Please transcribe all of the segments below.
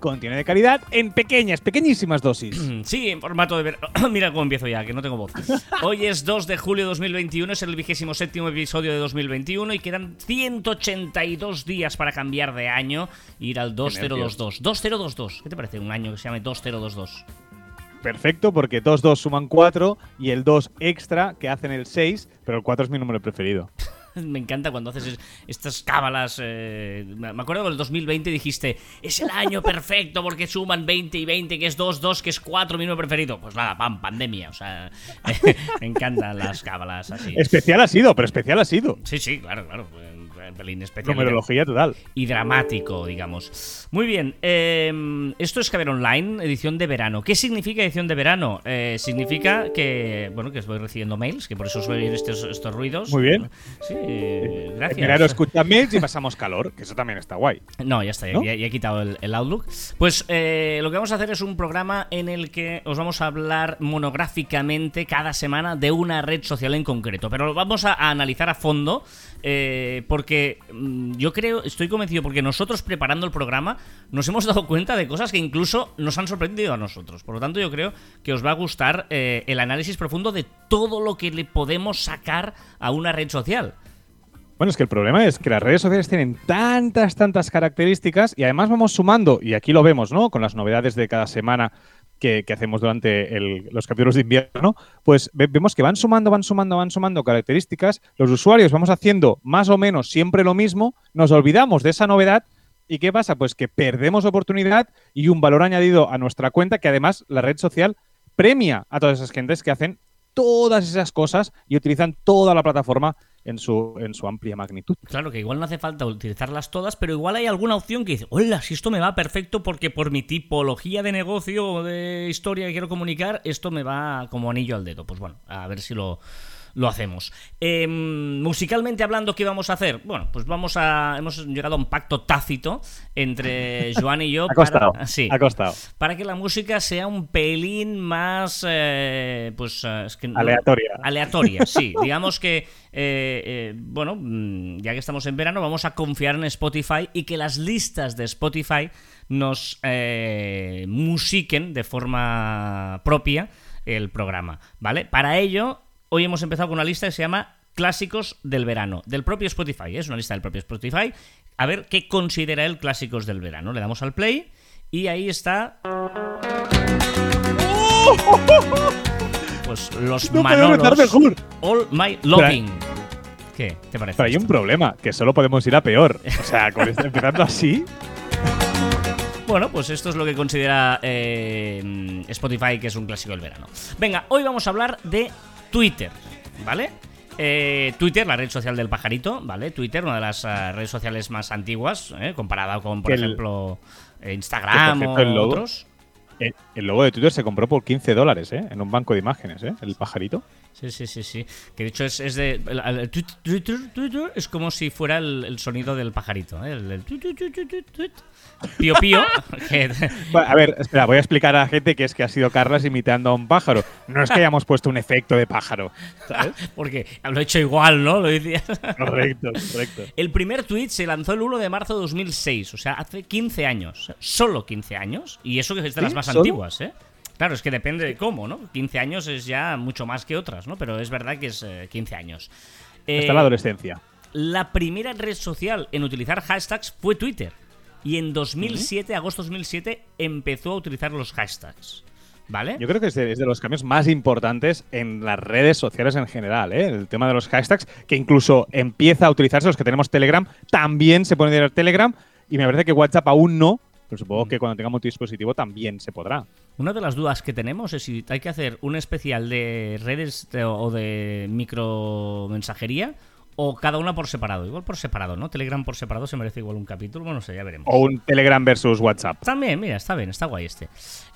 Contiene de calidad en pequeñas, pequeñísimas dosis. Sí, en formato de ver... Mira cómo empiezo ya, que no tengo voz. Hoy es 2 de julio de 2021, es el vigésimo séptimo episodio de 2021 y quedan 182 días para cambiar de año e ir al 2022. 2022. ¿Qué te parece un año que se llame 2022? Perfecto, porque 2, 2 suman 4 y el 2 extra que hacen el 6, pero el 4 es mi número preferido. Me encanta cuando haces es- estas cábalas. eh, me me acuerdo que en el 2020 dijiste, es el año perfecto porque suman 20 y 20, que es 2, 2, que es 4, mi número preferido. Pues nada, pam, pandemia. O sea, me encantan las cábalas así. Especial ha sido, pero especial ha sido. Sí, sí, claro, claro. Pelín especial. Numerología total. y dramático, digamos. Muy bien, eh, esto es Caber Online, edición de verano. ¿Qué significa edición de verano? Eh, significa que, bueno, que estoy recibiendo mails, que por eso os oír estos, estos ruidos. Muy bien. Sí, eh, gracias. En verano escuchan mails y pasamos calor, que eso también está guay. No, ya está, ya, ¿No? ya- ya he quitado el, el Outlook. Pues eh, lo que vamos a hacer es un programa en el que os vamos a hablar monográficamente cada semana de una red social en concreto. Pero lo vamos a, a analizar a fondo eh, mm, yo creo, estoy convencido, porque nosotros preparando el programa nos hemos dado cuenta de cosas que incluso nos han sorprendido a nosotros. Por lo tanto, yo creo que os va a gustar eh, el análisis profundo de todo lo que le podemos sacar a una red social. Bueno, es que el problema es que las redes sociales tienen tantas, tantas características y además vamos sumando, y aquí lo vemos, ¿no? Con las novedades de cada semana que, hacemos durante el- los capítulos de invierno, pues ve- vemos que van sumando, van sumando, van sumando características. Los usuarios vamos haciendo más o menos siempre lo mismo, nos olvidamos de esa novedad. ¿Y qué pasa? Pues que perdemos oportunidad y un valor añadido a nuestra cuenta que además la red social premia a todas esas gentes que hacen todas esas cosas y utilizan toda la plataforma en su, en su amplia magnitud. Claro que igual no hace falta utilizarlas todas, pero igual hay alguna opción que dice, hola, si esto me va perfecto porque por mi tipología de negocio o de historia que quiero comunicar, esto me va como anillo al dedo. Pues bueno, a ver si lo, lo hacemos. Em, musicalmente hablando, ¿qué vamos a hacer? Bueno, pues vamos a... Hemos llegado a un pacto tácito entre Joan y yo. Ha costado. Para, sí, Ha costado. para que la música sea un pelín más... eh, pues... eh, es que no- Aleatoria. Aleatoria, sí. Digamos que, eh, eh, bueno, mm, ya que estamos en verano, vamos a confiar en Spotify y que las listas de Spotify nos eh, musiquen de forma propia el programa, ¿vale? Para ello, hoy hemos empezado con una lista que se llama Clásicos del verano, del propio Spotify. ¿eh? Es una lista del propio Spotify. A ver qué considera él clásicos del verano. Le damos al play y ahí está. Pues los No Manolos. mejor. All My Loving. ¿Qué? ¿Te parece? Pero hay esto? un problema, que solo podemos ir a peor. O sea, con esto- empezando así, Bueno, pues esto es lo que considera eh, Spotify que es un clásico del verano. Venga, hoy vamos a hablar de Twitter, ¿vale? Eh, Twitter, la red social del pajarito, ¿vale? Twitter, una de las eh, redes sociales más antiguas, ¿eh? comparada con, por el- ejemplo, Instagram por o el logo- otros. eh, el logo de Twitter se compró por 15 dólares, ¿eh? En un banco de imágenes, ¿eh? El pajarito. Sí, sí, sí, sí. Que de hecho es, es de. el- es como si fuera el, el sonido del pajarito. ¿eh? El, el tuit, tuit, tuit, tuit, tuit. Pío pío. que- Bueno, a ver, espera, voy a explicar a la gente que es que ha sido Carlas imitando a un pájaro. No es que hayamos puesto un efecto de pájaro, ¿sabes? porque lo he hecho igual, ¿no? Lo decía. correcto, correcto. El primer tweet se lanzó el 1 de marzo de 2006, o sea, hace 15 años. Solo 15 años. Y eso que es de ¿Sí? las más ¿Solo? antiguas, ¿eh? Claro, es que depende de cómo, ¿no? 15 años es ya mucho más que otras, ¿no? Pero es verdad que es eh, 15 años. Eh, Hasta la adolescencia. la primera red social en utilizar hashtags fue Twitter. Y en 2007, agosto 2007, empezó a utilizar los hashtags. ¿Vale? Yo creo que es de, es de los cambios más importantes en las redes sociales en general, ¿eh? El tema de los hashtags, que incluso empieza a utilizarse los que tenemos Telegram, también se puede utilizar Telegram, y me parece que WhatsApp aún no, pero supongo que cuando tengamos dispositivo también se podrá. Una de las dudas que tenemos es si hay que hacer un especial de redes de- o de micromensajería o cada una por separado. Igual por separado, ¿no? Telegram por separado se merece igual un capítulo. Bueno, no sé, ya veremos. O un Telegram versus WhatsApp. También, mira, está bien, está guay este.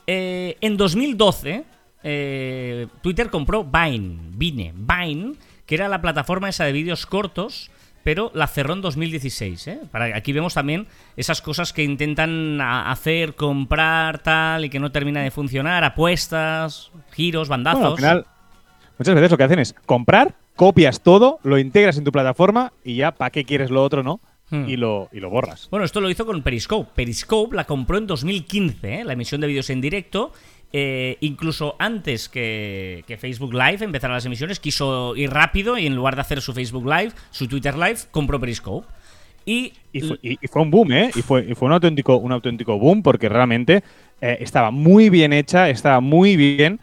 Eh, en 2012, eh, Twitter compró Vine, Vine, Vine, que era la plataforma esa de vídeos cortos pero la cerró en 2016. ¿eh? Para, aquí vemos también esas cosas que intentan hacer, comprar, tal, y que no termina de funcionar, apuestas, giros, bandazos. al final, muchas veces lo que hacen es comprar, copias todo, lo integras en tu plataforma y ya, ¿para qué quieres lo otro, no? Hmm. Y, lo, y lo borras. Bueno, esto lo hizo con Periscope. Periscope la compró en 2015, ¿eh? la emisión de vídeos en directo. Eh, incluso antes que, Facebook Live empezara las emisiones, quiso ir rápido y en lugar de hacer su Facebook Live, su Twitter Live, compró Periscope. Y, fue, un boom, ¿eh? Y fue, fue un, auténtico, un auténtico boom porque realmente eh, estaba muy bien hecha, estaba muy bien.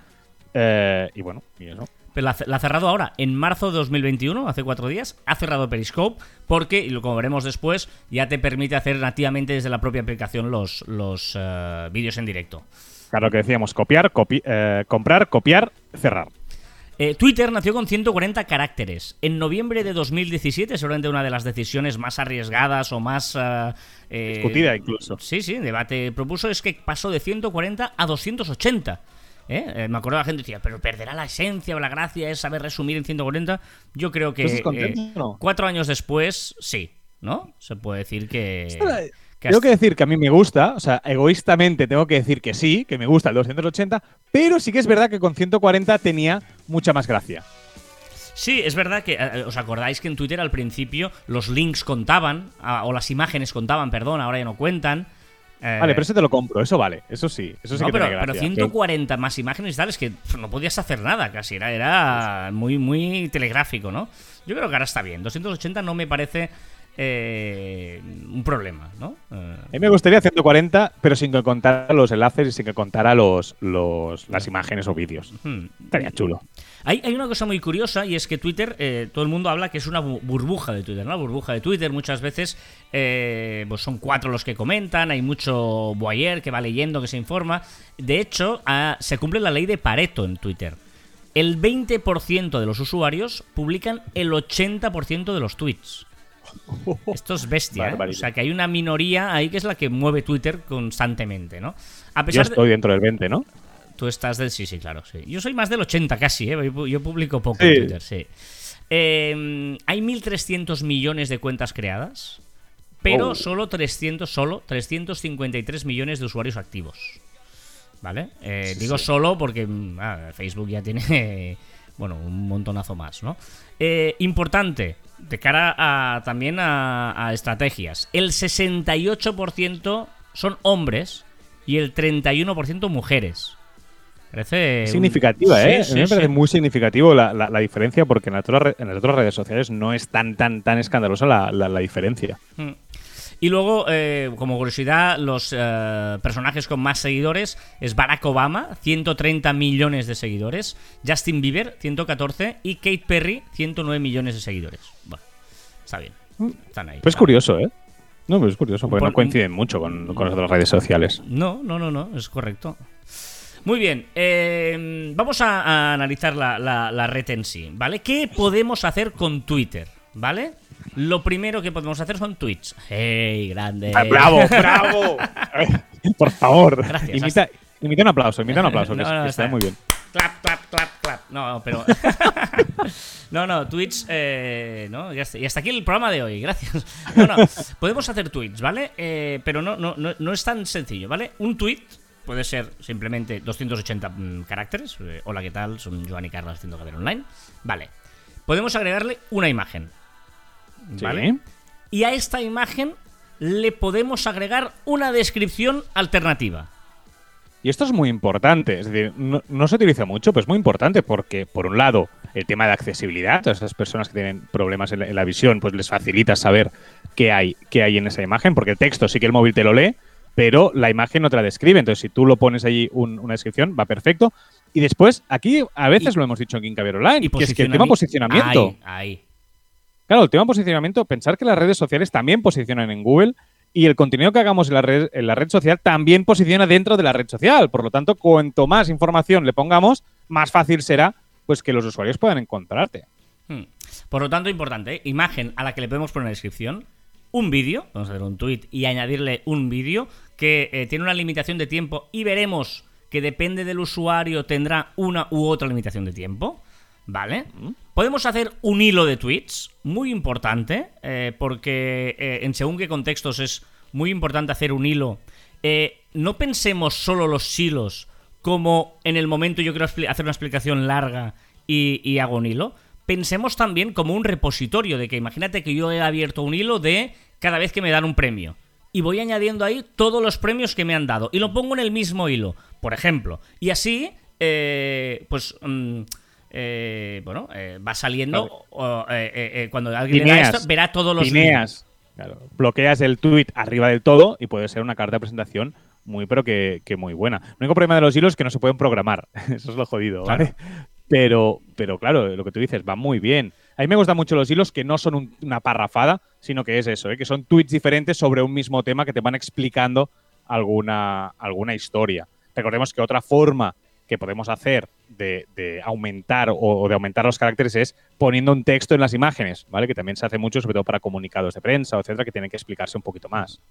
Eh, y bueno, y eso. Pero la, ha cerrado ahora, en marzo de 2021, hace cuatro días, ha cerrado Periscope porque, y lo como veremos después, ya te permite hacer nativamente desde la propia aplicación los, los vídeos en directo. Claro que decíamos, copiar, eh, comprar, copiar, cerrar. Eh, Twitter nació con 140 caracteres. En noviembre de 2017, seguramente una de las decisiones más arriesgadas o más... Discutida incluso. Sí, sí, debate propuso es que pasó de 140 a 280. ¿Eh? ¿eh? me acuerdo la gente decía, pero perderá la esencia o la gracia es saber resumir en 140. Yo creo que eh, cuatro años después, sí, ¿no? Se puede decir que... tengo que decir que a mí me gusta, o sea, egoístamente tengo que decir que sí, que me gusta el 280, pero sí que es verdad que con 140 tenía mucha más gracia. Sí, es verdad que eh, os acordáis que en Twitter al principio los links contaban, ah, o las imágenes contaban, perdón, ahora ya no cuentan. Vale, pero ese te lo compro, eso vale, eso sí, eso sí no, pero, pero 140 más imágenes y tal, es que no podías hacer nada casi, era, era muy, muy telegráfico, ¿no? Yo creo que ahora está bien, 280 no me parece eh, un problema, ¿no? Eh, a mí me gustaría 140, pero sin que contara los enlaces y sin que contara los, los las imágenes o vídeos. Estaría chulo. Hay, hay, una cosa muy curiosa y es que Twitter, eh, todo el mundo habla que es una burbuja de Twitter, ¿no? burbuja de Twitter muchas veces eh, pues son cuatro los que comentan, hay mucho boyer que va leyendo, que se informa. De hecho, ah, se cumple la ley de Pareto en Twitter. El 20% de los usuarios publican el 80% de los tweets. Esto es bestia, ¿eh? O sea, que hay una minoría ahí que es la que mueve Twitter constantemente, ¿no? A pesar Yo estoy dentro del 20, ¿no? Tú estás del... Sí, sí, claro, sí. Yo soy más del 80 casi, ¿eh? Yo publico poco en Twitter, sí. Em, hay 1.300 millones de cuentas creadas, pero oh. solo 300, solo 353 millones de usuarios activos. ¿Vale? Eh, digo solo porque mm, ah, Facebook ya tiene, bueno, un montonazo más, ¿no? Eh, importante, de cara a, también a, a estrategias. El 68% son hombres y el 31% mujeres. Parece significativa, ¿eh? me parece muy significativo la, la, diferencia porque en las, otras, en las, otras, redes sociales no es tan, tan, tan escandalosa la, la diferencia. Y luego, eh, como curiosidad, los eh, personajes con más seguidores es Barack Obama, 130 millones de seguidores, Justin Bieber, 114 y Kate Perry, 109 millones de seguidores. Bueno, está bien. Están ahí. Pues curioso, ¿eh? No, pues es curioso, porque no coinciden mucho con, con las otras redes sociales. No, no, no, no, es correcto. Muy bien, eh, vamos a, analizar la, red en sí, ¿vale? ¿Qué podemos hacer con Twitter? ¿Vale? Lo primero que podemos hacer son tweets. ¡Hey, grande! Ah, ¡Bravo, bravo! Por favor, Gracias, imita, imita, un aplauso, imita un aplauso, que, está, muy bien. Clap, clap, clap, clap. No, pero. no, no, tweets. Eh, ¿no? Y hasta, aquí el programa de hoy, gracias. No, no, podemos hacer tweets, ¿vale? Eh, pero no, no, no, es tan sencillo, ¿vale? Un tweet puede ser simplemente 280 mm, caracteres. Eh, hola, ¿qué tal? Son Joan y Carlos haciendo Caber Online. Vale. Podemos agregarle una imagen. ¿Vale? Y a esta imagen le podemos agregar una descripción alternativa. Y esto es muy importante, es decir, no, se utiliza mucho, pero es muy importante porque, por un lado, el tema de accesibilidad, a esas personas que tienen problemas en la, visión, pues les facilita saber qué hay, qué hay en esa imagen, porque el texto sí que el móvil te lo lee, pero la imagen no te la describe. Entonces, si tú lo pones allí una descripción, va perfecto. Y después, aquí a veces lo hemos dicho en Kincavier Online, y que es que el tema posicionamiento. Ahí, Claro, el tema posicionamiento, pensar que las redes sociales también posicionan en Google y el contenido que hagamos en la red, en la red social también posiciona dentro de la red social. Por lo tanto, cuanto más información le pongamos, más fácil será pues que los usuarios puedan encontrarte. Hmm. Por lo tanto, importante, ¿eh? imagen a la que le podemos poner descripción, un vídeo, vamos a hacer un tweet y añadirle un vídeo que eh, tiene una limitación de tiempo y veremos que depende del usuario tendrá una u otra limitación de tiempo, ¿vale? Podemos hacer un hilo de tweets, muy importante, eh, porque eh, en según qué contextos es muy importante hacer un hilo. Eh, no pensemos solo los hilos como en el momento yo quiero hacer una explicación larga y, y hago un hilo. Pensemos también como un repositorio de que imagínate que yo he abierto un hilo de cada vez que me dan un premio y voy añadiendo ahí todos los premios que me han dado y lo pongo en el mismo hilo, por ejemplo. Y así, eh, pues, mm, eh, bueno, eh, va saliendo. cuando alguien lea esto, verá todos los. Lineas. Claro. Bloqueas el tweet arriba del todo y puede ser una carta de presentación muy, pero que, muy buena. El único problema de los hilos es que no se pueden programar. Eso es lo jodido, ¿vale? Pero, pero claro, lo que tú dices va muy bien. A mí me gustan mucho los hilos que no son una parrafada, sino que es eso, ¿eh? que son tweets diferentes sobre un mismo tema que te van explicando alguna, alguna historia. Recordemos que otra forma que podemos hacer de, aumentar o, de aumentar los caracteres es poniendo un texto en las imágenes, ¿vale? Que también se hace mucho, sobre todo para comunicados de prensa, etcétera, que tienen que explicarse un poquito más.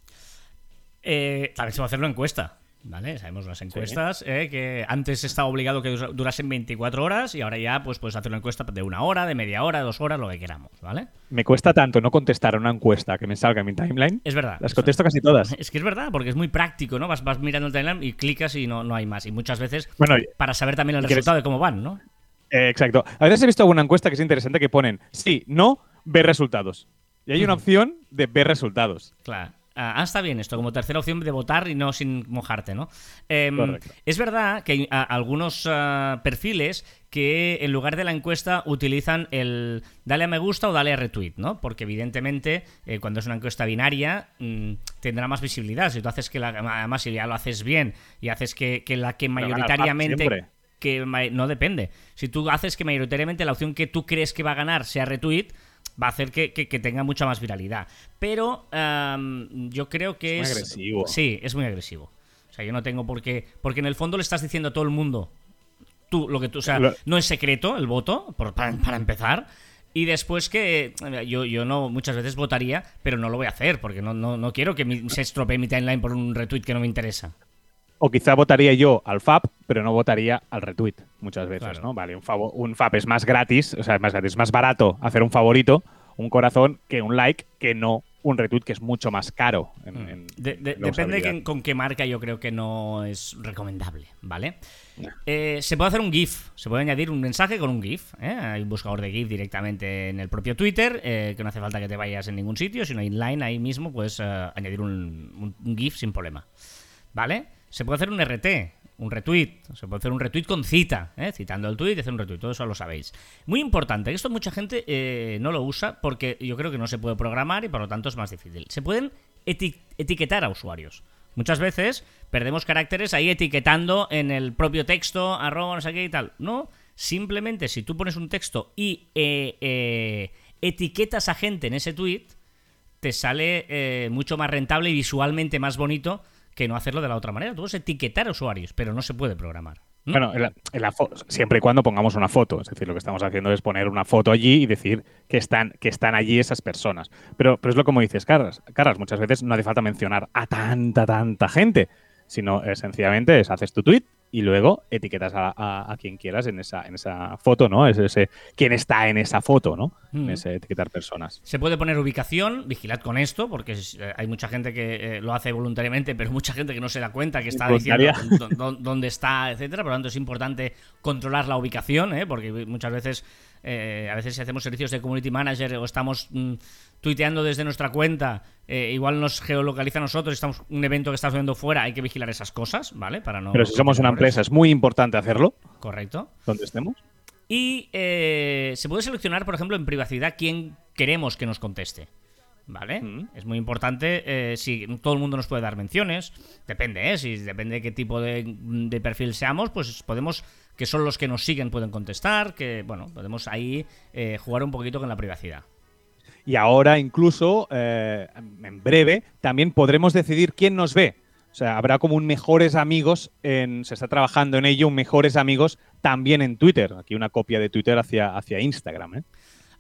Eh, también se va a hacer una encuesta. ¿Vale? Sabemos las encuestas, eh, que antes estaba obligado que durasen 24 horas y ahora ya pues puedes hacer una encuesta de una hora, de media hora, dos horas, lo que queramos, ¿vale? Me cuesta tanto no contestar a una encuesta que me salga en mi timeline. Es verdad. Las contesto casi todas. Es que es verdad, porque es muy práctico, ¿no? Vas, vas mirando el timeline y clicas y no, no hay más. Y muchas veces, bueno, para saber también el resultado de cómo van, ¿no? Eh, exacto. A veces he visto alguna encuesta que es interesante que ponen sí, no, ver resultados. Y hay una opción de ver resultados. Claro. Ah, está bien esto, como tercera opción de votar y no sin mojarte, ¿no? Em, es verdad que hay algunos ah, perfiles que en lugar de la encuesta utilizan el dale a me gusta o dale a retweet, ¿no? Porque evidentemente eh, cuando es una encuesta binaria mm, tendrá más visibilidad. Si tú haces que la, además si ya lo haces bien y haces que, la que mayoritariamente que no depende. Si tú haces que mayoritariamente la opción que tú crees que va a ganar sea retweet, va a hacer que, tenga mucha más viralidad. Pero yo creo que es... Muy agresivo. Sí, es muy agresivo. O sea, yo no tengo por qué... Porque en el fondo le estás diciendo a todo el mundo, tú, lo que tú... O sea, no es secreto el voto, para, empezar. Y después que yo, yo no muchas veces votaría, pero no lo voy a hacer, porque no, no, quiero que se estropee mi timeline por un retweet que no me interesa. O quizá votaría yo al FAP, pero no votaría al retweet muchas veces, ¿no? Vale, un, un FAP es más gratis, o sea, es más gratis, es más barato hacer un favorito, un corazón, que un like, que no un retweet que es mucho más caro. Mm. depende con qué marca yo creo que no es recomendable, ¿vale? Eh, se puede hacer un GIF, se puede añadir un mensaje con un GIF. ¿eh? Hay un buscador de GIF directamente en el propio Twitter, eh, que no hace falta que te vayas en ningún sitio, sino inline ahí mismo puedes añadir un, un GIF sin problema, ¿vale? Se puede hacer un RT, un retweet. Se puede hacer un retweet con cita, ¿eh? citando el tweet y hacer un retweet. Todo eso lo sabéis. Muy importante, esto mucha gente eh, no lo usa porque yo creo que no se puede programar y por lo tanto es más difícil. Se pueden etiquetar a usuarios. Muchas veces perdemos caracteres ahí etiquetando en el propio texto, arroba, no sé qué y tal. No, simplemente si tú pones un texto y eh, etiquetas a gente en ese tweet, te sale mucho más rentable y visualmente más bonito que no hacerlo de la otra manera. Tú puedes etiquetar usuarios, pero no se puede programar. Bueno, siempre y cuando pongamos una foto. Es decir, lo que estamos haciendo es poner una foto allí y decir que están, que están allí esas personas. Pero, pero es lo como dices, Carras. Carras, muchas veces no hace falta mencionar a tanta, tanta gente, sino eh, sencillamente es haces tu tweet y luego etiquetas a, quien quieras en esa, en esa foto, ¿no? Es ese quién está en esa foto, ¿no? En mm. ese etiquetar personas. Se puede poner ubicación, vigilad con esto, porque eh, hay mucha gente que eh, lo hace voluntariamente, pero mucha gente que no se da cuenta que está diciendo dónde está, etcétera. Por lo tanto, es importante controlar la ubicación, ¿eh? porque muchas veces, a veces si hacemos servicios de community manager o estamos mm, tuiteando desde nuestra cuenta, eh, igual nos geolocaliza a nosotros, estamos un evento que está sucediendo fuera, hay que vigilar esas cosas, ¿vale? Para no Pero si somos una empresa es muy importante hacerlo. Correcto. Donde estemos. Y eh, se puede seleccionar, por ejemplo, en privacidad quién queremos que nos conteste. ¿Vale? Mm. Es muy importante eh, si todo el mundo nos puede dar menciones. Depende, ¿eh? Si depende de qué tipo de, de, perfil seamos, pues podemos, que son los que nos siguen, pueden contestar, que, bueno, podemos ahí jugar un poquito con la privacidad. Y ahora incluso, eh, en breve, también podremos decidir quién nos ve. O sea, habrá como un mejores amigos, en, se está trabajando en ello, un mejores amigos también en Twitter. Aquí una copia de Twitter hacia, hacia Instagram. ¿eh?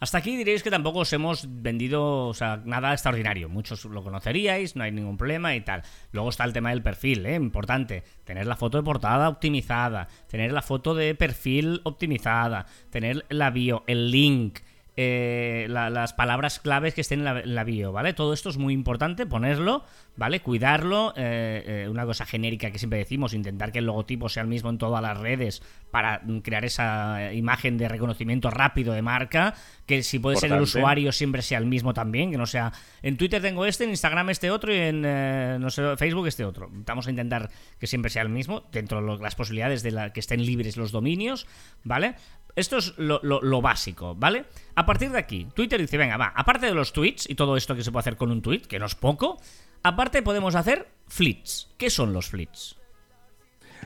Hasta aquí diréis que tampoco os hemos vendido nada extraordinario. Muchos lo conoceríais, no hay ningún problema y tal. Luego está el tema del perfil, ¿eh? importante. Tener la foto de portada optimizada, tener la foto de perfil optimizada, tener la bio, el link, eh, las palabras claves que estén en la, bio, ¿vale? Todo esto es muy importante, ponerlo, ¿vale? Cuidarlo, eh, eh, una cosa genérica que siempre decimos, intentar que el logotipo sea el mismo en todas las redes para crear esa imagen de reconocimiento rápido de marca, que si puede ser el usuario siempre sea el mismo también, que no sea en Twitter tengo este, en Instagram este otro y en no sé, Facebook este otro. Vamos a intentar que siempre sea el mismo, dentro de las posibilidades de la, que estén libres los dominios, ¿vale? Esto es lo, básico, ¿vale? A partir de aquí, Twitter dice, venga, va, aparte de los tweets y todo esto que se puede hacer con un tweet, que no es poco, aparte podemos hacer flits. ¿Qué son los flits?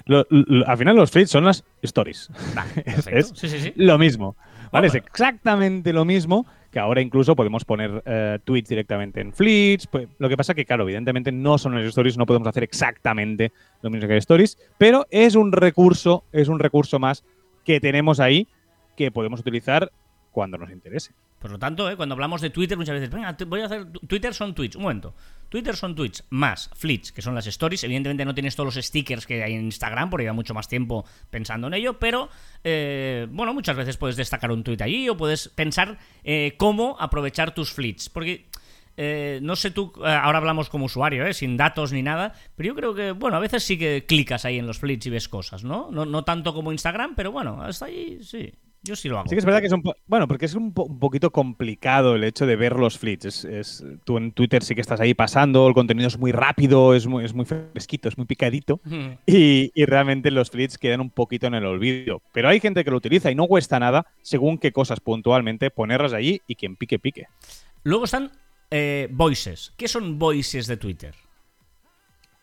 al final los flits son las stories. es, lo mismo. ¿Vale? Es exactamente lo mismo que ahora incluso podemos poner eh, tweets directamente en Flits. Pues, lo que pasa que, claro, evidentemente no son las stories, no podemos hacer exactamente lo mismo que stories, pero es un recurso, es un recurso más que tenemos ahí que podemos utilizar cuando nos interese. Por lo tanto, ¿eh? cuando hablamos de Twitter muchas veces, venga, voy a hacer Twitter son tweets, un momento. Twitter son tweets más flits, que son las stories. Evidentemente no tienes todos los stickers que hay en Instagram, porque lleva mucho más tiempo pensando en ello, pero eh, bueno, muchas veces puedes destacar un tweet allí o puedes pensar eh, cómo aprovechar tus flits. Porque no sé tú, ahora hablamos como usuario, sin datos ni nada, pero yo creo que, bueno, a veces sí que clicas ahí en los flits y ves cosas, ¿no? No, no tanto como Instagram, pero bueno, hasta ahí sí. Yo sí lo hago. Sí que es verdad que es un bueno, porque es un, poquito complicado el hecho de ver los flits. Es, tú en Twitter sí que estás ahí pasando, el contenido es muy rápido, es muy, es muy fresquito, es muy picadito y, y, realmente los flits quedan un poquito en el olvido. Pero hay gente que lo utiliza y no cuesta nada, según qué cosas puntualmente, ponerlas allí y quien pique, pique. Luego están eh, voices. ¿Qué son voices de Twitter?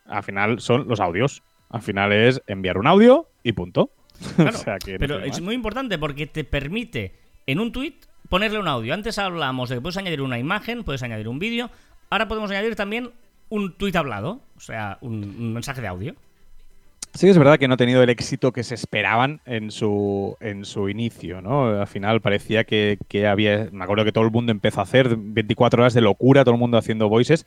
Al final son los audios. Al final es enviar un audio y punto. pero es muy importante porque te permite en un tweet ponerle un audio. Antes hablamos de que puedes añadir una imagen, puedes añadir un vídeo. Ahora podemos añadir también un tweet hablado, o sea, un, mensaje de audio. Sí, es verdad que no ha tenido el éxito que se esperaban en su, en su inicio, ¿no? Al final parecía que, había. Me acuerdo que todo el mundo empezó a hacer 24 horas de locura, todo el mundo haciendo voices.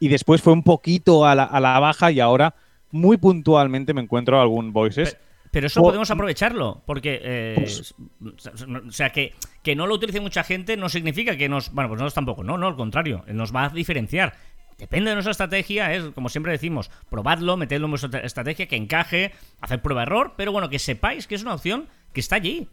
Y después fue un poquito a la, a la baja y ahora muy puntualmente me encuentro algún voices. Pero eso podemos aprovecharlo, porque, eh, pues o sea, que, que no lo utilice mucha gente no significa que nos, bueno, pues nosotros tampoco, no, no, al contrario, nos va a diferenciar. Depende de nuestra estrategia, es como siempre decimos, probadlo, metedlo en vuestra estrategia, que encaje, hacer prueba-error, pero bueno, que sepáis que es una opción que está allí,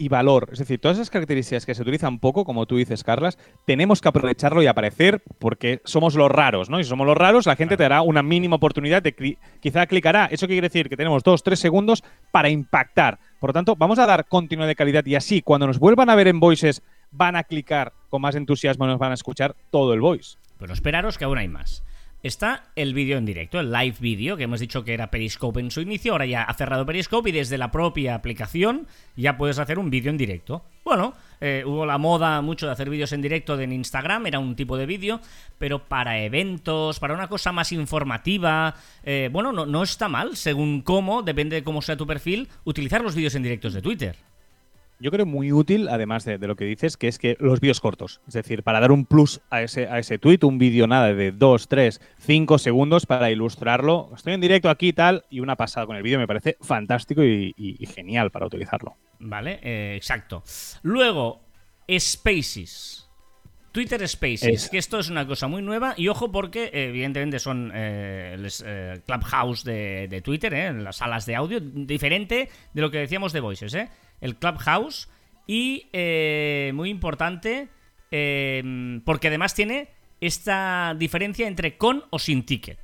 y valor. Es decir, todas esas características que se utilizan poco, como tú dices, Carlas, tenemos que aprovecharlo y aparecer porque somos los raros, ¿no? Y si somos los raros, la gente te dará una mínima oportunidad de quizá clicará. Eso quiere decir que tenemos dos, tres segundos para impactar. Por lo tanto, vamos a dar continuidad de calidad y así, cuando nos vuelvan a ver en voices, van a clicar con más entusiasmo nos van a escuchar todo el voice. Pero esperaros que aún hay más está el vídeo en directo, el live vídeo, que hemos dicho que era Periscope en su inicio, ahora ya ha cerrado Periscope y desde la propia aplicación ya puedes hacer un vídeo en directo. Bueno, eh, hubo la moda mucho de hacer vídeos en directo en Instagram, era un tipo de vídeo, pero para eventos, para una cosa más informativa, eh, bueno, no, no está mal, según cómo, depende de cómo sea tu perfil, utilizar los vídeos en directos de Twitter yo creo muy útil, además de, lo que dices, que es que los vídeos cortos. Es decir, para dar un plus a ese, a ese tweet, un vídeo nada de 2, 3, 5 segundos para ilustrarlo. Estoy en directo aquí y tal, y una pasada con el vídeo me parece fantástico y, genial para utilizarlo. Vale, eh, exacto. Luego, Spaces. Twitter Spaces, que esto es una cosa muy nueva y ojo porque evidentemente son eh, eh Clubhouse de, de Twitter, eh, las salas de audio, diferente de lo que decíamos de Voices, ¿eh? El Clubhouse. Y eh, muy importante, eh, porque además tiene esta diferencia entre con o sin ticket.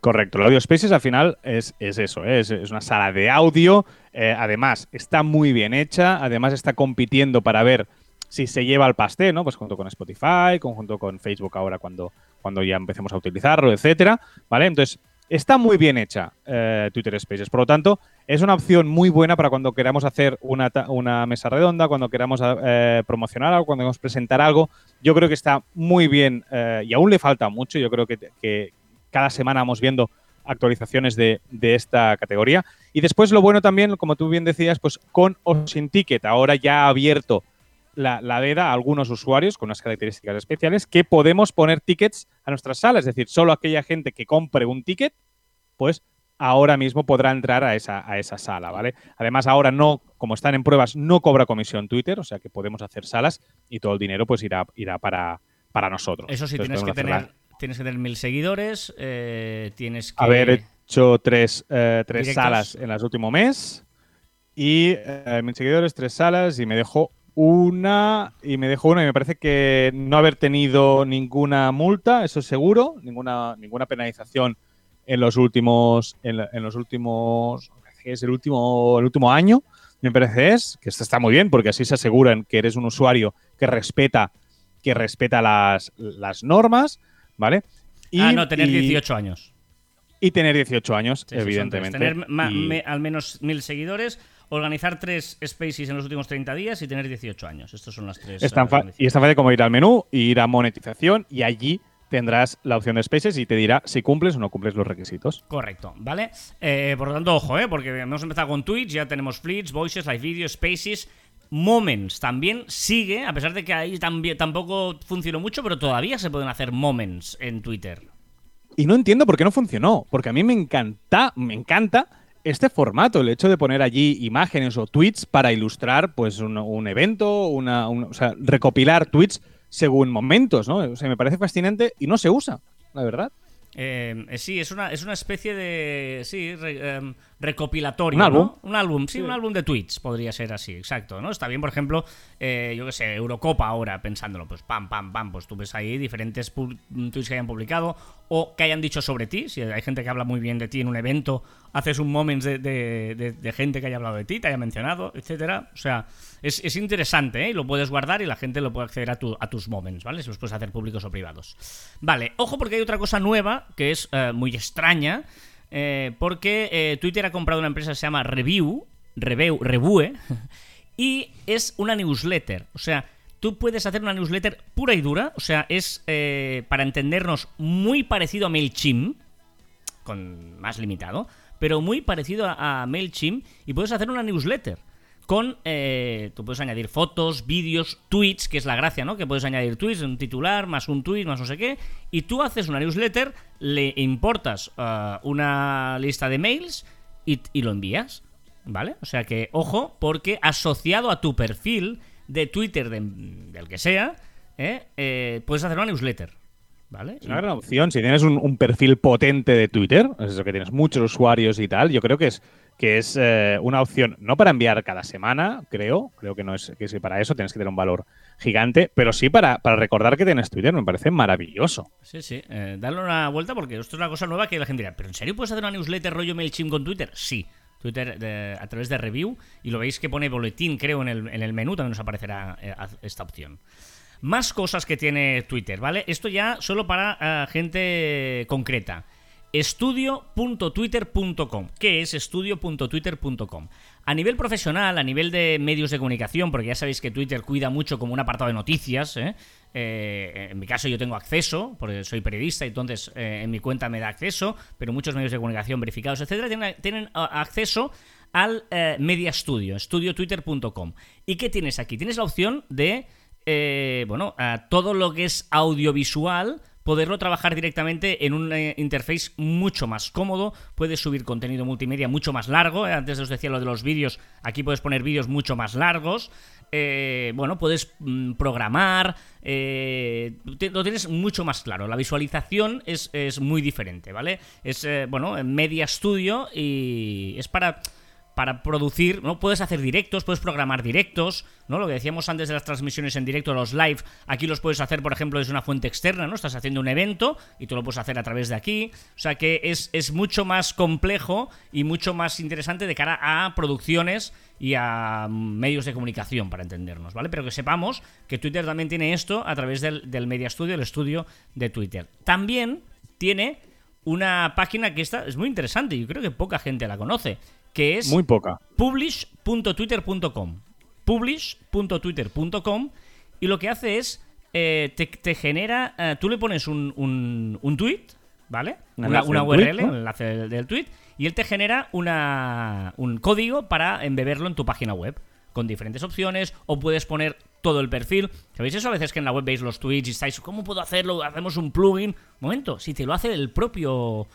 Correcto, el Audio Spaces al final es, eso, ¿eh? es, una sala de audio, además está muy bien hecha, además está compitiendo para ver si se lleva al pastel, ¿no? Pues junto con Spotify, conjunto con Facebook ahora cuando, cuando ya empecemos a utilizarlo, etcétera, ¿vale? Entonces, Está muy bien hecha Twitter Spaces, por lo tanto, es una opción muy buena para cuando queramos hacer una, mesa redonda, cuando queramos eh, promocionar algo, cuando queramos presentar algo. Yo creo que está muy bien eh, y aún le falta mucho. Yo creo que, cada semana vamos viendo actualizaciones de, de, esta categoría. Y después lo bueno también, como tú bien decías, pues con o sin ticket. Ahora ya ha abierto la, la veda a algunos usuarios con unas características especiales que podemos poner tickets a nuestras salas. Es decir, solo aquella gente que compre un ticket, pues ahora mismo podrá entrar a esa, a esa sala, ¿vale? Además, ahora no, como están en pruebas, no cobra comisión Twitter, o sea que podemos hacer salas y todo el dinero pues irá, irá para, para nosotros. Eso sí, tienes que, tener, tienes que tener mil seguidores, eh, tienes que... Haber hecho tres, eh, tres salas en los últimos mes y eh, mil seguidores, tres salas y me dejó una y me dejó una y me parece que no haber tenido ninguna multa, eso es seguro, ninguna, ninguna penalización en los últimos, en, los últimos, es el último, el último año, me parece es, que esto está muy bien porque así se aseguran que eres un usuario que respeta, que respeta las, las normas, ¿vale? Y, ah, no, tener 18 años. Y tener 18 años, evidentemente. Tener al menos mil seguidores organizar tres spaces en los últimos 30 días y tener 18 años. Estas son las tres. y es tan fácil como ir al menú, ir a monetización y allí tendrás la opción de Spaces y te dirá si cumples o no cumples los requisitos. Correcto, ¿vale? Eh, por lo tanto, ojo, ¿eh? porque hemos empezado con Twitch, ya tenemos Fleets, Voices, Live Video, Spaces. Moments también sigue, a pesar de que ahí también, tampoco funcionó mucho, pero todavía se pueden hacer moments en Twitter. Y no entiendo por qué no funcionó, porque a mí me encanta, me encanta este formato, el hecho de poner allí imágenes o tweets para ilustrar pues un, evento, una, o sea, recopilar tweets según momentos, ¿no? O sea, me parece fascinante y no se usa, la verdad. Eh, eh, sí, es una, es una especie de. Sí, em, recopilatorio. ¿Un álbum? Un álbum, sí, un álbum de tweets, podría ser así, exacto, ¿no? Está bien, por ejemplo, eh, yo qué sé, Eurocopa ahora, pensándolo, pues pam, pam, pam, pues tú ves ahí diferentes tweets que hayan publicado o que hayan dicho sobre ti. Si hay gente que habla muy bien de ti en un evento, haces un moment de, gente que haya hablado de ti, te haya mencionado, etcétera. O sea, es, interesante, ¿eh? Lo puedes guardar y la gente lo puede acceder a, a tus moments, ¿vale? Si los puedes hacer públicos o privados. Vale, ojo porque hay otra cosa nueva que es eh, muy extraña eh, porque eh, Twitter ha comprado una empresa que se llama Review, Revue, y es una newsletter. O sea, tú puedes hacer una newsletter pura y dura, o sea, es, eh, para entendernos, muy parecido a MailChimp, con más limitado, pero muy parecido a MailChimp, y puedes hacer una newsletter con, eh, tú puedes añadir fotos, vídeos, tweets, que es la gracia, ¿no? Que puedes añadir tweets, un titular, más un tweet, más no sé qué, y tú haces una newsletter, le importas uh, una lista de mails y, lo envías, ¿vale? O sea que, ojo, porque asociado a tu perfil de Twitter, del que sea, ¿eh? Eh, puedes hacer una newsletter. ¿Vale? Es una gran opción. Si tienes un, un perfil potente de Twitter, es eso que tienes muchos usuarios y tal, yo creo que es que es eh, una opción no para enviar cada semana, creo, creo que no es que para eso tienes que tener un valor gigante, pero sí para, para recordar que tienes Twitter, me parece maravilloso. Sí, sí, eh, una vuelta porque esto es una cosa nueva que la gente dirá, ¿pero en serio puedes hacer una newsletter rollo MailChimp con Twitter? Sí. Twitter a través de review y lo veis que pone boletín, creo, en el, en el menú también nos aparecerá eh, esta opción. Más cosas que tiene Twitter, ¿vale? Esto ya solo para gente concreta estudio.twitter.com. ¿Qué es estudio.twitter.com? A nivel profesional, a nivel de medios de comunicación, porque ya sabéis que Twitter cuida mucho como un apartado de noticias, ¿eh? Eh, en mi caso yo tengo acceso, porque soy periodista, entonces eh, en mi cuenta me da acceso, pero muchos medios de comunicación verificados, etcétera, tienen, acceso al Media Studio, estudiotwitter.com. ¿Y qué tienes aquí? Tienes la opción de, bueno, todo lo que es audiovisual poderlo trabajar directamente en un eh, interface mucho más cómodo, puedes subir contenido multimedia mucho más largo, eh, antes os decía lo de los vídeos, aquí puedes poner vídeos mucho más largos, eh, bueno, puedes mm, programar, lo tienes mucho más claro, la visualización es, es muy diferente, ¿vale? Es, bueno, Media Studio y es para para producir, ¿no? Puedes hacer directos, puedes programar directos, ¿no? Lo que decíamos antes de las transmisiones en directo, los live, aquí los puedes hacer, por ejemplo, desde una fuente externa, ¿no? Estás haciendo un evento y tú lo puedes hacer a través de aquí. O sea que es, es mucho más complejo y mucho más interesante de cara a producciones y a medios de comunicación, para entendernos, ¿vale? Pero que sepamos que Twitter también tiene esto a través del, del Media Studio, el estudio de Twitter. También tiene una página que está, es muy interesante, yo creo que poca gente la conoce, que es muy poca. publish.twitter.com. Publish.twitter.com y lo que hace es eh, te, genera, eh, tú le pones un, un, tweet, ¿vale? Una, URL, un enlace del, tweet, y él te genera una, un código para embeberlo en tu página web con diferentes opciones o puedes poner todo el perfil. ¿Sabéis eso? A veces que en la web veis los tweets y estáis, ¿cómo puedo hacerlo? Hacemos un plugin. Momento, si te lo hace el propio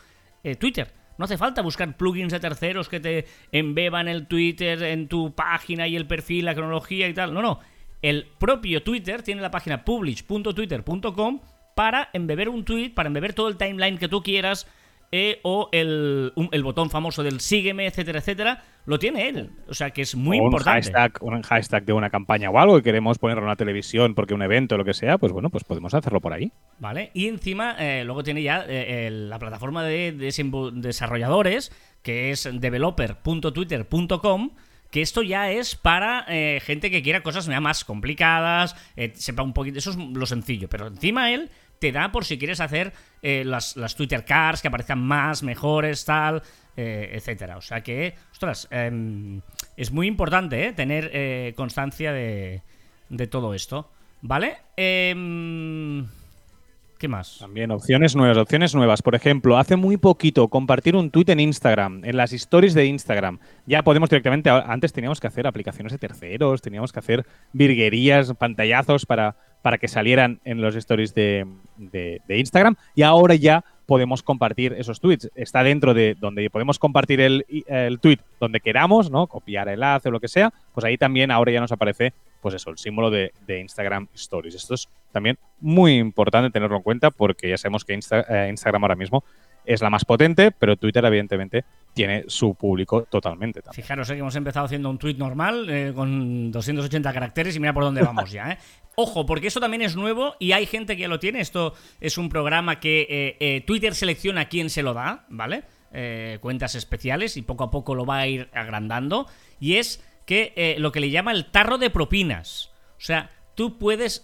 eh, Twitter. No hace falta buscar plugins de terceros que te embeban el Twitter en tu página y el perfil, la cronología y tal. No, no. El propio Twitter tiene la página publish.twitter.com para embeber un tweet, para embeber todo el timeline que tú quieras, eh, o el, el, botón famoso del sígueme, etcétera, etcétera, lo tiene él. O sea que es muy un importante. Hashtag, un hashtag de una campaña o algo y queremos ponerlo en la televisión porque un evento o lo que sea, pues bueno, pues podemos hacerlo por ahí. Vale, y encima eh, luego tiene ya eh, la plataforma de, desarrolladores que es developer.twitter.com que esto ya es para gente que quiera cosas más complicadas, sepa un poquito, eso es lo sencillo, pero encima él te da por si quieres hacer eh, las, Twitter cards que aparezcan más, mejores, tal, eh, etcétera. O sea que, ostras, em, es muy importante eh, tener constancia de, de, todo esto. ¿Vale? Em, ¿Qué más? También opciones nuevas, opciones nuevas. Por ejemplo, hace muy poquito compartir un tweet en Instagram, en las stories de Instagram. Ya podemos directamente, antes teníamos que hacer aplicaciones de terceros, teníamos que hacer virguerías, pantallazos para para que salieran en los stories de, Instagram y ahora ya podemos compartir esos tweets. Está dentro de donde podemos compartir el, el tweet donde queramos, ¿no? Copiar el enlace o lo que sea, pues ahí también ahora ya nos aparece, pues eso, el símbolo de, Instagram Stories. Esto es también muy importante tenerlo en cuenta porque ya sabemos que eh, Instagram ahora mismo es la más potente, pero Twitter evidentemente tiene su público totalmente. Fijaros eh, que hemos empezado haciendo un tweet normal eh, con 280 caracteres y mira por dónde vamos ya. ¿eh? Ojo, porque eso también es nuevo y hay gente que lo tiene. Esto es un programa que Twitter selecciona a quién se lo da, ¿vale? cuentas especiales y poco a poco lo va a ir agrandando. Y es que lo que le llama el tarro de propinas. O sea, tú puedes,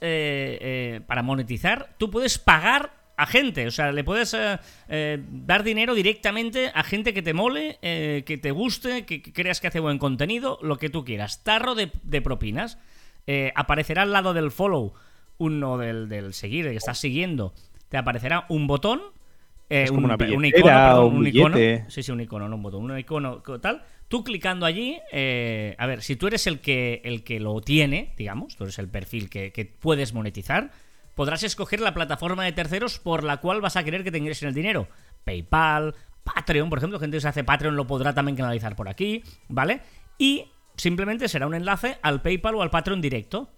para monetizar, tú puedes pagar a gente. O sea, le puedes eh, eh, dar dinero directamente a gente que te mole, eh, que te guste, que, creas que hace buen contenido, lo que tú quieras. Tarro de, propinas. aparecerá al lado del follow, uno del, del seguir, que estás siguiendo. Te aparecerá un botón. un, un, icono, un, icono. Sí, sí, un icono, no un botón. Un icono tal. Tú clicando allí, a ver, si tú eres el que, el que lo tiene, digamos, tú eres el perfil que, que puedes monetizar podrás escoger la plataforma de terceros por la cual vas a querer que te ingresen el dinero. PayPal, Patreon, por ejemplo, gente que se hace Patreon lo podrá también canalizar por aquí, ¿vale? Y simplemente será un enlace al PayPal o al Patreon directo.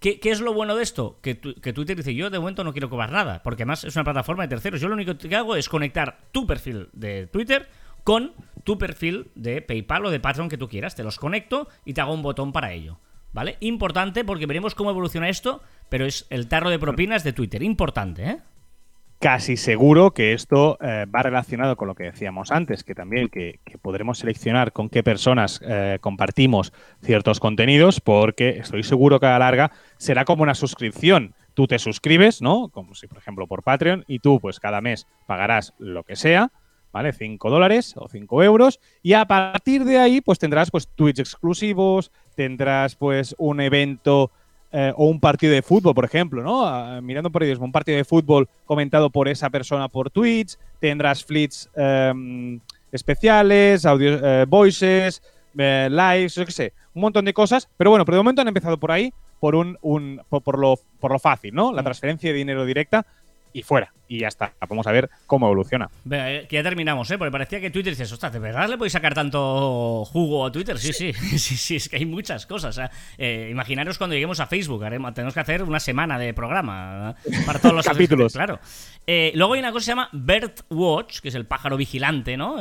¿Qué, es lo bueno de esto? Que, que Twitter dice, yo de momento no quiero cobrar nada, porque además es una plataforma de terceros. Yo lo único que hago es conectar tu perfil de Twitter con tu perfil de PayPal o de Patreon que tú quieras. Te los conecto y te hago un botón para ello. ¿Vale? Importante porque veremos cómo evoluciona esto pero es el tarro de propinas de Twitter. Importante, ¿eh? Casi seguro que esto eh, va relacionado con lo que decíamos antes, que también que, podremos seleccionar con qué personas eh, compartimos ciertos contenidos, porque estoy seguro que a la larga será como una suscripción. Tú te suscribes, ¿no? Como si, por ejemplo, por Patreon, y tú, pues cada mes pagarás lo que sea, ¿vale? 5 dólares o 5 euros, y a partir de ahí, pues tendrás pues tweets exclusivos, tendrás pues un evento eh, o un partido de fútbol, por ejemplo, ¿no? Ah, mirando por periodismo, un partido de fútbol comentado por esa persona por tweets, tendrás fleets em, especiales, audio, eh, voices, eh, lives, yo qué sé, un montón de cosas, pero bueno, por de momento han empezado por ahí, por un, un por, lo, por lo fácil, ¿no? La transferencia de dinero directa y fuera. Y ya está. Vamos a ver cómo evoluciona. que ya terminamos, ¿eh? Porque parecía que Twitter dices, ostras, ¿de verdad le podéis sacar tanto jugo a Twitter? Sí, sí, sí, sí, es que hay muchas cosas. Eh, imaginaros cuando lleguemos a Facebook, tenemos que hacer una semana de programa ¿eh? para todos los capítulos. Claro. Eh, luego hay una cosa que se llama Birdwatch, que es el pájaro vigilante, ¿no?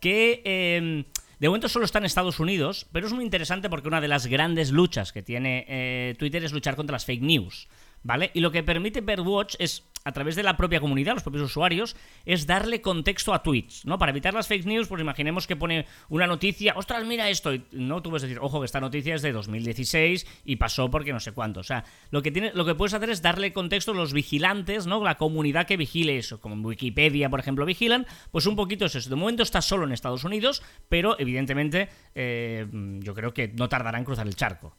que. De momento solo está en Estados Unidos, pero es muy interesante porque una de las grandes luchas que tiene Twitter es luchar contra las fake news. ¿Vale? Y lo que permite Birdwatch es, a través de la propia comunidad, los propios usuarios, es darle contexto a tweets, ¿no? Para evitar las fake news, pues imaginemos que pone una noticia, ostras, mira esto, y no tú puedes decir, ojo, que esta noticia es de 2016 y pasó porque no sé cuánto. O sea, lo que, tiene, lo que puedes hacer es darle contexto a los vigilantes, ¿no? La comunidad que vigile eso, como en Wikipedia, por ejemplo, vigilan, pues un poquito es eso. De momento está solo en Estados Unidos, pero evidentemente eh, yo creo que no tardará en cruzar el charco.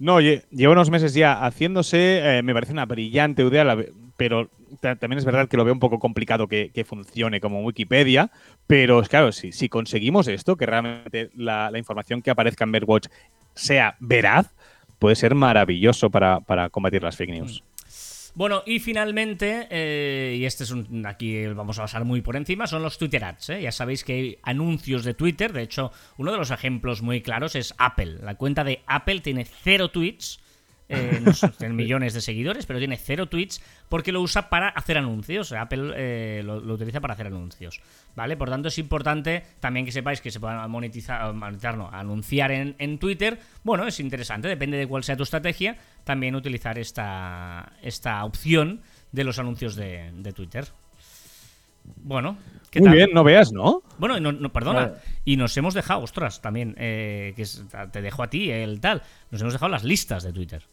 No, lleva unos meses ya haciéndose, eh, me parece una brillante idea, pero también es verdad que lo veo un poco complicado que, funcione como Wikipedia, pero claro, si, si conseguimos esto, que realmente la, información que aparezca en Birdwatch sea veraz, puede ser maravilloso para, para combatir las fake news. Bueno, y finalmente, eh, y este es un, aquí vamos a pasar muy por encima, son los Twitter Ads. ¿eh? Ya sabéis que hay anuncios de Twitter, de hecho, uno de los ejemplos muy claros es Apple. La cuenta de Apple tiene cero tweets eh, no tiene millones de seguidores, pero tiene cero tweets porque lo usa para hacer anuncios. Apple eh, lo, utiliza para hacer anuncios. ¿Vale? Por tanto, es importante también que sepáis que se puedan monetizar, monetizar no, anunciar en, Twitter. Bueno, es interesante, depende de cuál sea tu estrategia, también utilizar esta, esta opción de los anuncios de, Twitter. Bueno, ¿qué Muy bien, no veas, ¿no? Bueno, no, perdona. Y nos hemos dejado, ostras, también, eh, que te dejo a ti el tal. Nos hemos dejado las listas de Twitter.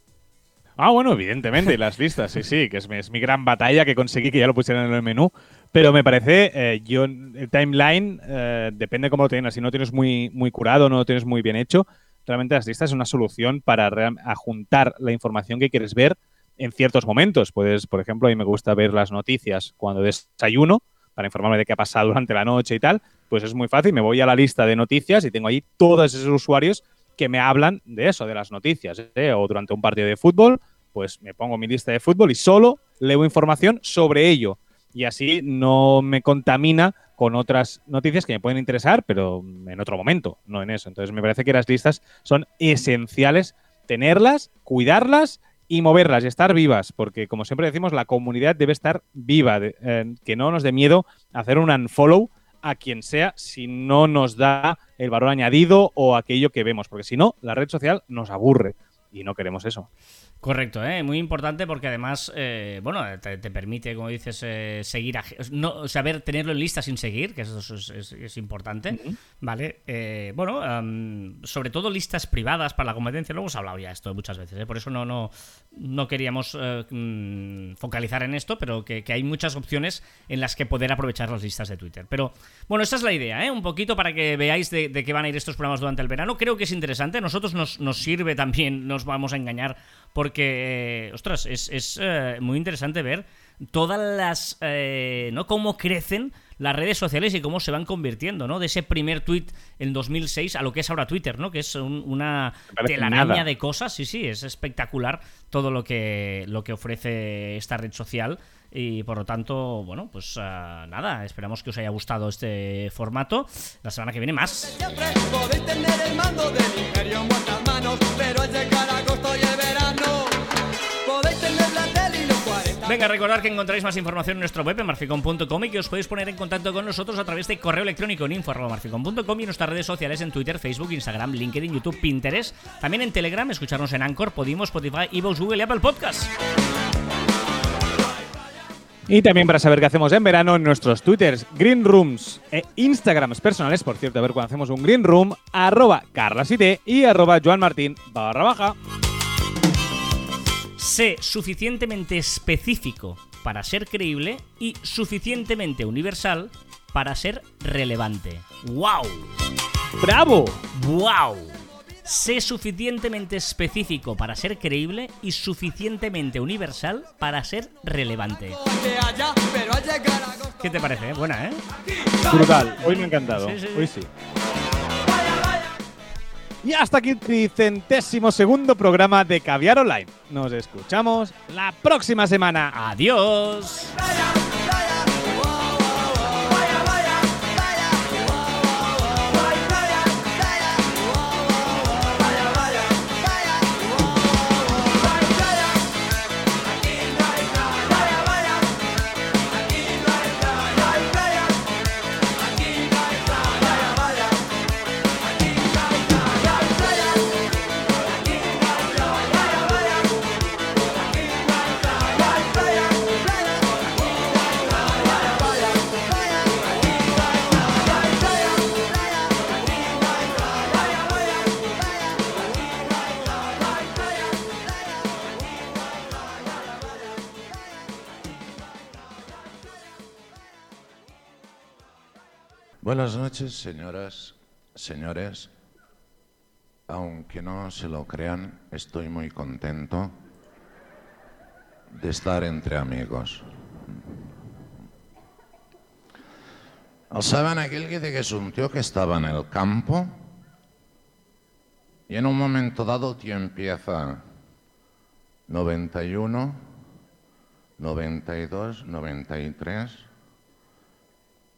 Ah, bueno, evidentemente, las listas, sí, sí, que es, mi gran batalla que conseguí que ya lo pusieran en el menú. Pero me parece, eh, yo, el timeline, eh, depende cómo lo tienes. Si no tienes muy, muy curado, no lo tienes muy bien hecho, realmente las listas es una solución para juntar la información que quieres ver en ciertos momentos. Puedes, por ejemplo, a mí me gusta ver las noticias cuando desayuno para informarme de qué ha pasado durante la noche y tal. Pues es muy fácil, me voy a la lista de noticias y tengo ahí todos esos usuarios que me hablan de eso, de las noticias. ¿eh? O durante un partido de fútbol, pues me pongo mi lista de fútbol y solo leo información sobre ello. Y así no me contamina con otras noticias que me pueden interesar, pero en otro momento, no en eso. Entonces me parece que las listas son esenciales tenerlas, cuidarlas y moverlas y estar vivas, porque como siempre decimos, la comunidad debe estar viva, eh, que no nos dé miedo hacer un unfollow a quien sea si no nos da el valor añadido o aquello que vemos, porque si no, la red social nos aburre y no queremos eso. Correcto, ¿eh? muy importante porque además, eh, bueno, te, permite, como dices, eh, seguir, a, no, saber tenerlo en lista sin seguir, que eso es, importante, ¿vale? Eh, bueno, sobre todo listas privadas para la competencia, lo hemos hablado ya esto muchas veces, por eso no, no, no queríamos mm, focalizar en esto, pero que, hay muchas opciones en las que poder aprovechar las listas de Twitter. Pero bueno, esta es la idea, ¿eh? un poquito para que veáis de, qué van a ir estos programas durante el verano. Creo que es interesante, a nosotros nos, nos sirve también, nos vamos a engañar porque, ostras, es, eh, muy interesante ver todas las, eh, ¿no? Cómo crecen las redes sociales y cómo se van convirtiendo, ¿no? De ese primer tweet en 2006 a lo que es ahora Twitter, ¿no? Que es una telaraña de cosas, sí, sí, es espectacular todo lo que, lo que ofrece esta red social y por lo tanto, bueno, pues eh, nada, esperamos que os haya gustado este formato. La semana que viene más. Venga, recordad que encontráis más información en nuestro web en marficon.com y que os podéis poner en contacto con nosotros a través de correo electrónico en info.marficon.com y en nuestras redes sociales en Twitter, Facebook, Instagram, LinkedIn, YouTube, Pinterest. También en Telegram, escucharnos en Anchor, Podimo, Spotify, Evox, Google y Apple Podcasts. Y también para saber qué hacemos en verano en nuestros Twitters, Green Rooms e Instagrams personales, por cierto, a ver cuando hacemos un Green Room, arroba carlasite y arroba joanmartin barra baja. Sé suficientemente específico para ser creíble y suficientemente universal para ser relevante. ¡Wow! ¡Bravo! ¡Wow! Sé suficientemente específico para ser creíble y suficientemente universal para ser relevante. ¿Qué te parece? Buena, ¿eh? Brutal. Hoy me ha encantado. Hoy sí. Y hasta aquí el centésimo segundo programa de Caviar Online. Nos escuchamos la próxima semana. Adiós. Buenas noches, señoras, señores. Aunque no se lo crean, estoy muy contento de estar entre amigos. ¿Saben aquel que dice que es un tío que estaba en el campo Y en un momento dado tío empieza 91, 92, 93,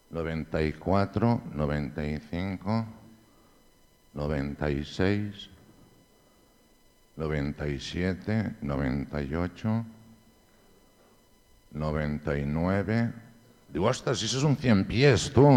94, 95, 96, 97, 98, 99. Digo, ostras, eso es un 100 pies, tú.